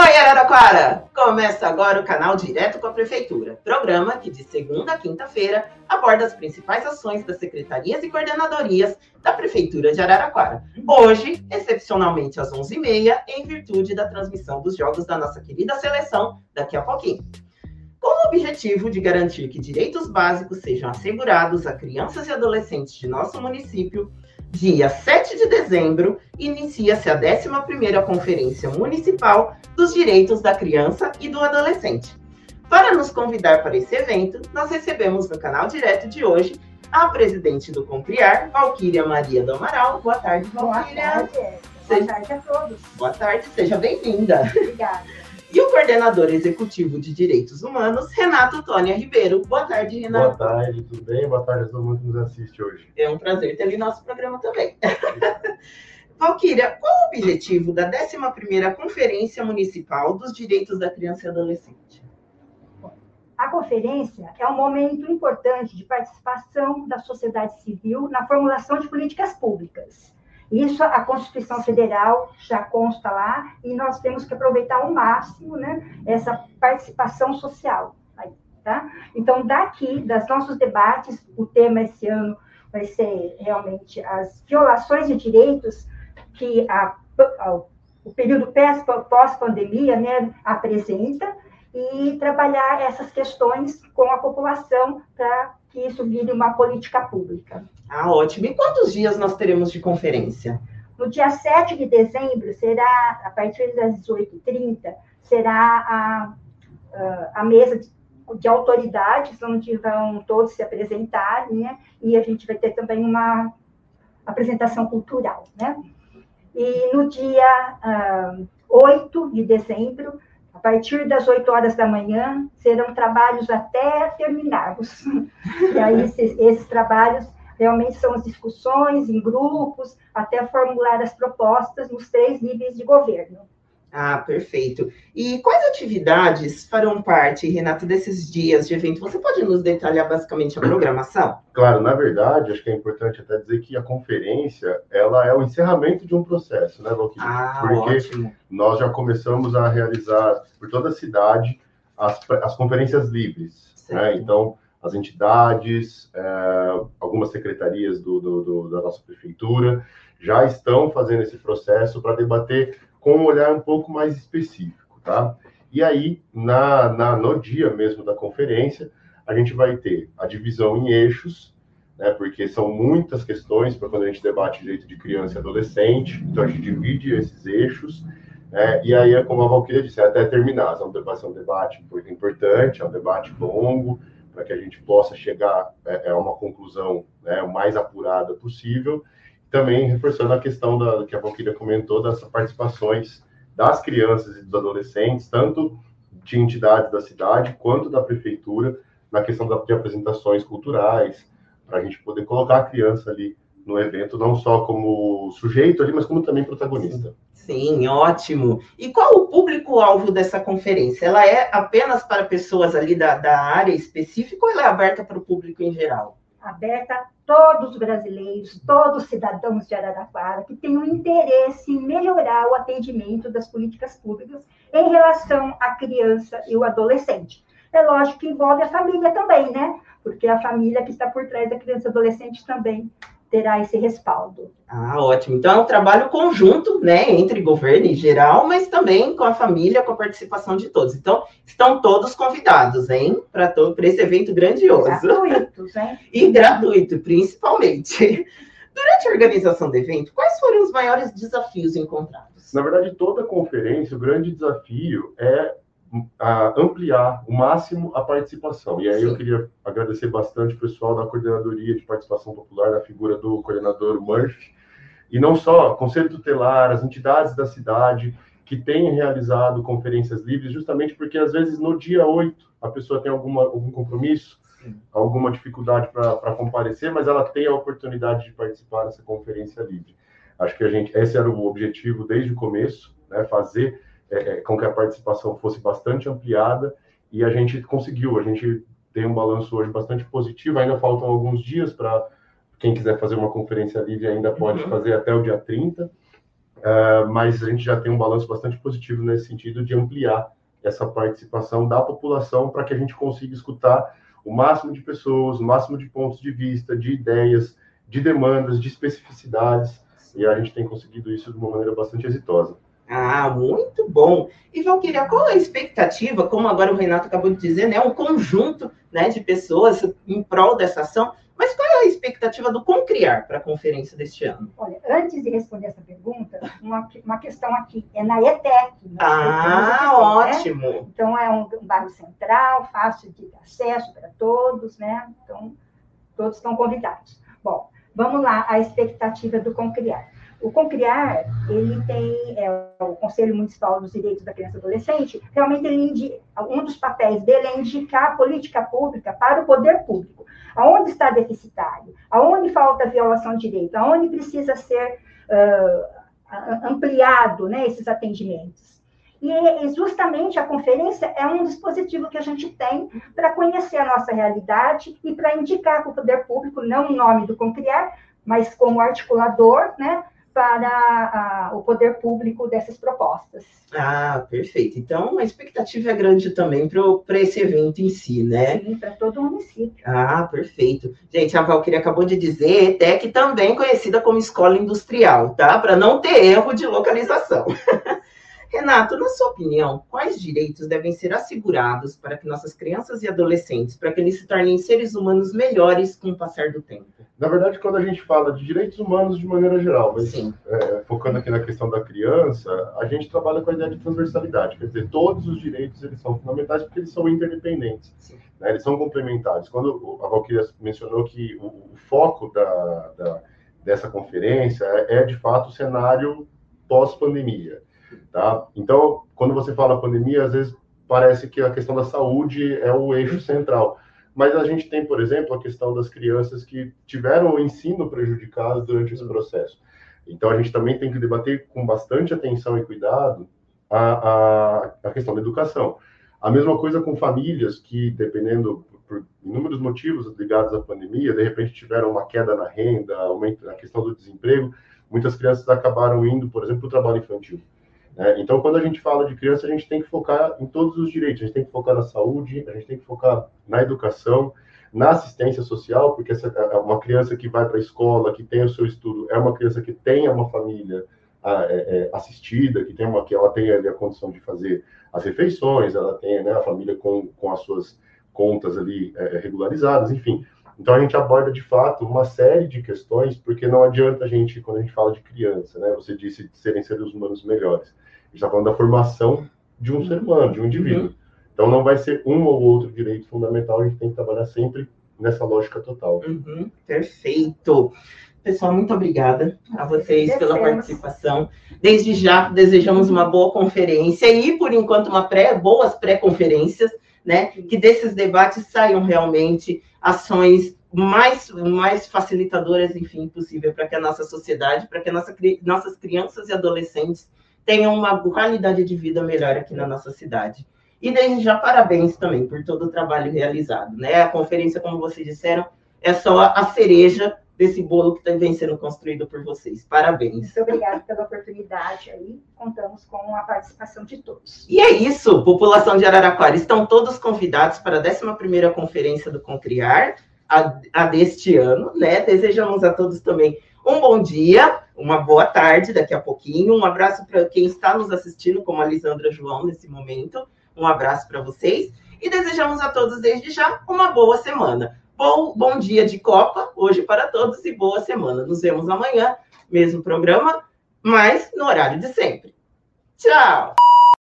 Oi, Araraquara! Começa agora o canal Direto com a Prefeitura, programa que de segunda a quinta-feira aborda as principais ações das secretarias e coordenadorias da Prefeitura de Araraquara. Hoje, excepcionalmente às 11h30, em virtude da transmissão dos jogos da nossa querida seleção daqui a pouquinho. Com o objetivo de garantir que direitos básicos sejam assegurados a crianças e adolescentes de nosso município, dia 7 de dezembro, inicia-se a 11ª Conferência Municipal dos Direitos da Criança e do Adolescente. Para nos convidar para esse evento, nós recebemos no canal direto de hoje a presidente do Compriar, Valquíria Maria do Amaral. Boa tarde, Valquíria. Boa tarde. Boa tarde a todos. Boa tarde, seja bem-vinda. Obrigada. E o coordenador executivo de Direitos Humanos, Renato Tônia Ribeiro. Boa tarde, Renato. Boa tarde, tudo bem? Boa tarde a todo mundo que nos assiste hoje. É um prazer ter ali nosso programa também. Valquíria, qual o objetivo da 11ª Conferência Municipal dos Direitos da Criança e Adolescente? A conferência é um momento importante de participação da sociedade civil na formulação de políticas públicas isso a Constituição Federal já consta lá e nós temos que aproveitar ao máximo, né, essa participação social. Aí, tá? Então, daqui, das nossos debates, o tema esse ano vai ser realmente as violações de direitos que a, a, o período pós-pandemia né, apresenta e trabalhar essas questões com a população para que isso vire uma política pública. Ah, ótimo. E quantos dias nós teremos de conferência? No dia 7 de dezembro, será, a partir das 18h30, será a, a mesa de, de autoridades, onde vão todos se apresentar, né? E a gente vai ter também uma apresentação cultural, né? E no dia uh, 8 de dezembro, a partir das 8 horas da manhã, serão trabalhos até terminarmos. E aí, esses, esses trabalhos realmente são as discussões em grupos, até formular as propostas nos três níveis de governo. Ah, perfeito. E quais atividades farão parte, Renato, desses dias de evento? Você pode nos detalhar basicamente a programação? Claro, na verdade, acho que é importante até dizer que a conferência, ela é o encerramento de um processo, né, Valquíria? Ah, Porque ótimo. nós já começamos a realizar por toda a cidade as, as conferências livres, né? Então, as entidades, é, algumas secretarias do, do, do, da nossa prefeitura já estão fazendo esse processo para debater com um olhar um pouco mais específico, tá? E aí, na, na, no dia mesmo da conferência, a gente vai ter a divisão em eixos, né, porque são muitas questões para quando a gente debate direito de criança e adolescente, então a gente divide esses eixos, né, e aí, como a Valquíria disse, até terminar, vai ser um debate importante, é um debate longo, para que a gente possa chegar é, a uma conclusão né, o mais apurada possível, também reforçando a questão da, que a Valquíria comentou, das participações das crianças e dos adolescentes, tanto de entidades da cidade quanto da prefeitura, na questão de apresentações culturais, para a gente poder colocar a criança ali no evento, não só como sujeito ali, mas como também protagonista. Sim, ótimo. E qual o público-alvo dessa conferência? Ela é apenas para pessoas ali da, da área específica ou ela é aberta para o público em geral? Aberta a todos os brasileiros, todos os cidadãos de Araraquara que tenham interesse em melhorar o atendimento das políticas públicas em relação à criança e o adolescente. É lógico que envolve a família também, né? Porque a família que está por trás da criança e adolescente também terá esse respaldo. Ah, ótimo. Então é um trabalho conjunto, né, entre governo em geral, mas também com a família, com a participação de todos. Então, estão todos convidados, hein, para esse evento grandioso. Gratuitos, hein? E gratuito, principalmente. Durante a organização do evento, quais foram os maiores desafios encontrados? Na verdade, toda conferência, o grande desafio é ampliar o máximo a participação. E aí Sim. eu queria agradecer bastante o pessoal da Coordenadoria de Participação Popular, na figura do coordenador Murphy, e não só, Conselho Tutelar, as entidades da cidade que têm realizado conferências livres, justamente porque às vezes no dia 8 a pessoa tem alguma, algum compromisso, Sim. alguma dificuldade para comparecer, mas ela tem a oportunidade de participar dessa conferência livre. Acho que a gente, esse era o objetivo desde o começo, né, fazer é, é, com que a participação fosse bastante ampliada e a gente conseguiu. A gente tem um balanço hoje bastante positivo. Ainda faltam alguns dias para quem quiser fazer uma conferência livre ainda pode uhum. fazer até o dia 30. uh, mas a gente já tem um balanço bastante positivo nesse sentido de ampliar essa participação da população para que a gente consiga escutar o máximo de pessoas, o máximo de pontos de vista, de ideias, de demandas, de especificidades, e a gente tem conseguido isso de uma maneira bastante exitosa. Ah, muito bom. E Valquíria, qual a expectativa, como agora o Renato acabou de dizer, né, um conjunto né, de pessoas em prol dessa ação, mas qual é a expectativa do Concriar para a conferência deste ano? Olha, antes de responder essa pergunta, uma, uma questão aqui, é na ETEC. Né? Ah, ótimo! Né? Então, é um, um bairro central, fácil de acesso para todos, né? Então, todos estão convidados. Bom, vamos lá, a expectativa do Concriar. O Concriar, ele tem é, o Conselho Municipal dos Direitos da Criança e Adolescente, realmente ele, um dos papéis dele é indicar a política pública para o poder público. Aonde está deficitário? Aonde falta violação de direito? Aonde precisa ser uh, ampliado né, esses atendimentos? E justamente a conferência é um dispositivo que a gente tem para conhecer a nossa realidade e para indicar para o poder público, não em nome do Concriar, mas como articulador, né, para a, o poder público dessas propostas. Ah, perfeito. Então, a expectativa é grande também para esse evento em si, né? Sim, para todo o município. Ah, perfeito. Gente, a Valquíria acabou de dizer, ETEC também conhecida como escola industrial, tá? Para não ter erro de localização. Renato, na sua opinião, quais direitos devem ser assegurados para que nossas crianças e adolescentes, para que eles se tornem seres humanos melhores com o passar do tempo? Na verdade, quando a gente fala de direitos humanos de maneira geral, mas é, focando aqui na questão da criança, a gente trabalha com a ideia de transversalidade, quer dizer, todos os direitos eles são fundamentais porque eles são interdependentes, né, eles são complementares. Quando a Valquíria mencionou que o, o foco da, da, dessa conferência é, é, de fato, o cenário pós-pandemia. Tá? Então, quando você fala pandemia, às vezes parece que a questão da saúde é o eixo central. Mas a gente tem, por exemplo, a questão das crianças que tiveram o ensino prejudicado durante esse processo. Então, a gente também tem que debater com bastante atenção e cuidado a, a, a questão da educação. A mesma coisa com famílias que, dependendo por inúmeros motivos ligados à pandemia, de repente tiveram uma queda na renda, aumento, a questão do desemprego, muitas crianças acabaram indo, por exemplo, para o trabalho infantil. Né? Então, quando a gente fala de criança, a gente tem que focar em todos os direitos. A gente tem que focar na saúde, a gente tem que focar na educação, na assistência social, porque essa, uma criança que vai para a escola, que tem o seu estudo, é uma criança que tenha uma família é, é, assistida, que tem uma que ela tenha a condição de fazer as refeições, ela tenha né, a família com, com as suas contas ali é, regularizadas, enfim. Então a gente aborda de fato uma série de questões, porque não adianta a gente, quando a gente fala de criança, né? Você disse de serem seres humanos melhores está falando da formação de um ser humano, de um indivíduo. Uhum. Então não vai ser um ou outro direito fundamental, a gente tem que trabalhar sempre nessa lógica total. Uhum. Perfeito. Pessoal, muito obrigada a vocês pela participação. Desde já, desejamos uma boa conferência e, por enquanto, uma pré, boas pré-conferências, né? Que desses debates saiam realmente ações mais, mais facilitadoras, enfim, possível para que a nossa sociedade, para que nossa, nossas crianças e adolescentes tenham uma qualidade de vida melhor aqui na nossa cidade. E desde já, parabéns também por todo o trabalho realizado. Né? A conferência, como vocês disseram, é só a cereja desse bolo que vem sendo construído por vocês. Parabéns. Muito obrigada pela oportunidade aí. Contamos com a participação de todos. E é isso, população de Araraquara. Estão todos convidados para a 11ª Conferência do Concriar, a, a deste ano, né? Desejamos a todos também um bom dia, uma boa tarde daqui a pouquinho. Um abraço para quem está nos assistindo, como a Lisandra João, nesse momento. Um abraço para vocês. E desejamos a todos, desde já, uma boa semana. Bom, bom dia de Copa hoje para todos e boa semana. Nos vemos amanhã, mesmo programa, mas no horário de sempre. Tchau!